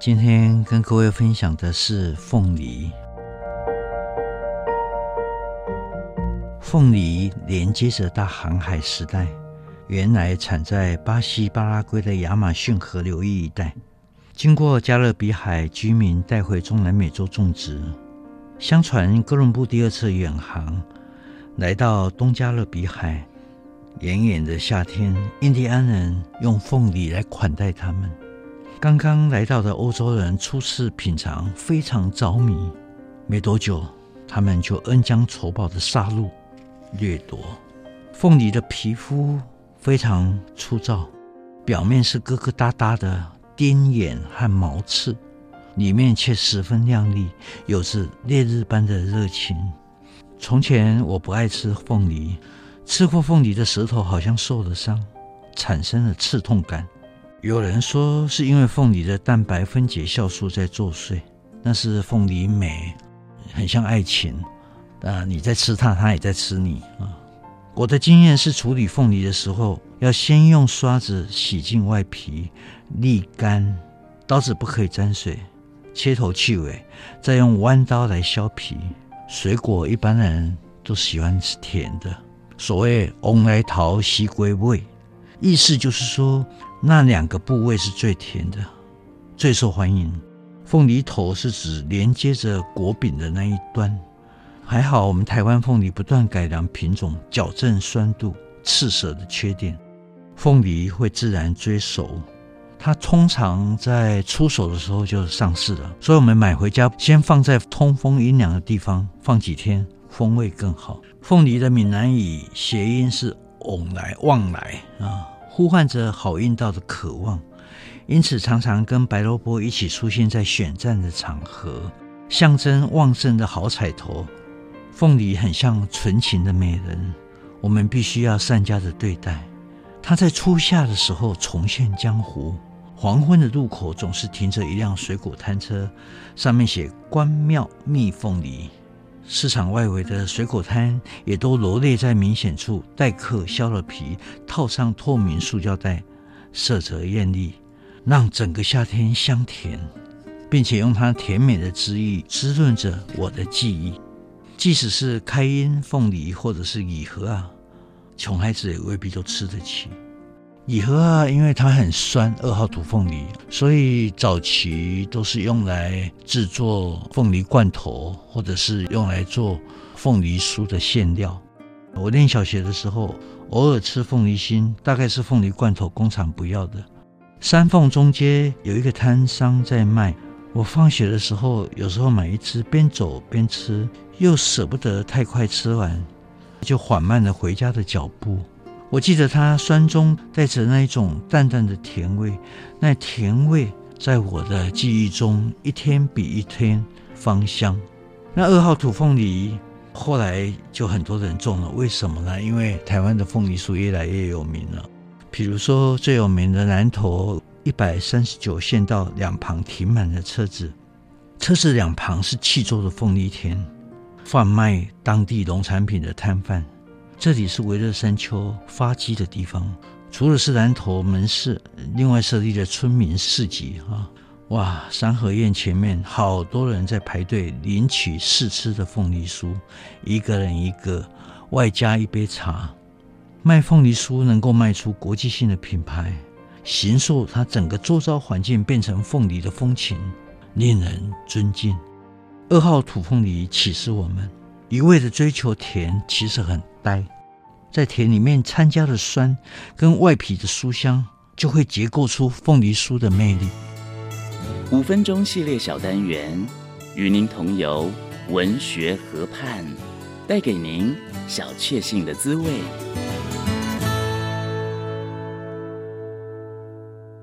今天跟各位分享的是凤梨。凤梨连接着大航海时代，原来产在巴西巴拉圭的亚马逊河流域一带，经过加勒比海居民带回中南美洲种植。相传哥伦布第二次远航，来到东加勒比海，炎炎的夏天，印第安人用凤梨来款待他们。刚刚来到的欧洲人初次品尝，非常着迷。没多久，他们就恩将仇报的杀戮、掠夺。凤梨的皮肤非常粗糙，表面是疙疙瘩瘩的钉眼和毛刺，里面却十分亮丽，有着烈日般的热情。从前我不爱吃凤梨，吃过凤梨的舌头好像受了伤，产生了刺痛感。有人说是因为凤梨的蛋白分解酵素在作祟，但是凤梨美，很像爱情啊！你在吃它，它也在吃你啊！我的经验是，处理凤梨的时候，要先用刷子洗净外皮，沥干，刀子不可以沾水，切头去尾，再用弯刀来削皮。水果一般人都喜欢吃甜的，所谓“旺来桃西归味”，意思就是说。那两个部位是最甜的，最受欢迎。凤梨头是指连接着果柄的那一端。还好我们台湾凤梨不断改良品种，矫正酸度、刺舌的缺点，凤梨会自然追熟。它通常在出手的时候就上市了，所以我们买回家先放在通风阴凉的地方放几天，风味更好。凤梨的闽南语谐音是“旺来旺来”啊。呼唤着好运到的渴望，因此常常跟白萝卜一起出现在选战的场合，象征旺盛的好彩头。凤梨很像纯情的美人，我们必须要善加的对待。它在初夏的时候重现江湖，黄昏的路口总是停着一辆水果摊车，上面写“关庙蜜凤梨”。市场外围的水果摊也都罗列在明显处，待客削了皮，套上透明塑胶袋，色泽艳丽，让整个夏天香甜，并且用它甜美的汁液滋润着我的记忆。即使是开音凤梨或者是礼盒啊，穷孩子也未必都吃得起。乙盒啊，因为它很酸，二号土凤梨，所以早期都是用来制作凤梨罐头，或者是用来做凤梨酥的馅料。我念小学的时候，偶尔吃凤梨心，大概是凤梨罐头工厂不要的。三凤中街有一个摊商在卖，我放学的时候有时候买一支，边走边吃，又舍不得太快吃完，就缓慢的回家的脚步。我记得它酸中带着那一种淡淡的甜味，那甜味在我的记忆中一天比一天芳香。那二号土凤梨后来就很多人种了，为什么呢？因为台湾的凤梨树越来越有名了。比如说最有名的南投一百三十九县道两旁停满了车子，车子两旁是气奏的凤梨田，贩卖当地农产品的摊贩。这里是维热山丘发迹的地方，除了是南投门市，另外设立了村民市集啊！哇，三合院前面好多人在排队领取试吃的凤梨酥，一个人一个，外加一杯茶。卖凤梨酥能够卖出国际性的品牌，形塑它整个周遭环境变成凤梨的风情，令人尊敬。二号土凤梨启示我们，一味的追求甜其实很呆。在甜里面掺加的酸，跟外皮的酥香，就会结构出凤梨酥的魅力。五分钟系列小单元，与您同游文学河畔，带给您小确幸的滋味。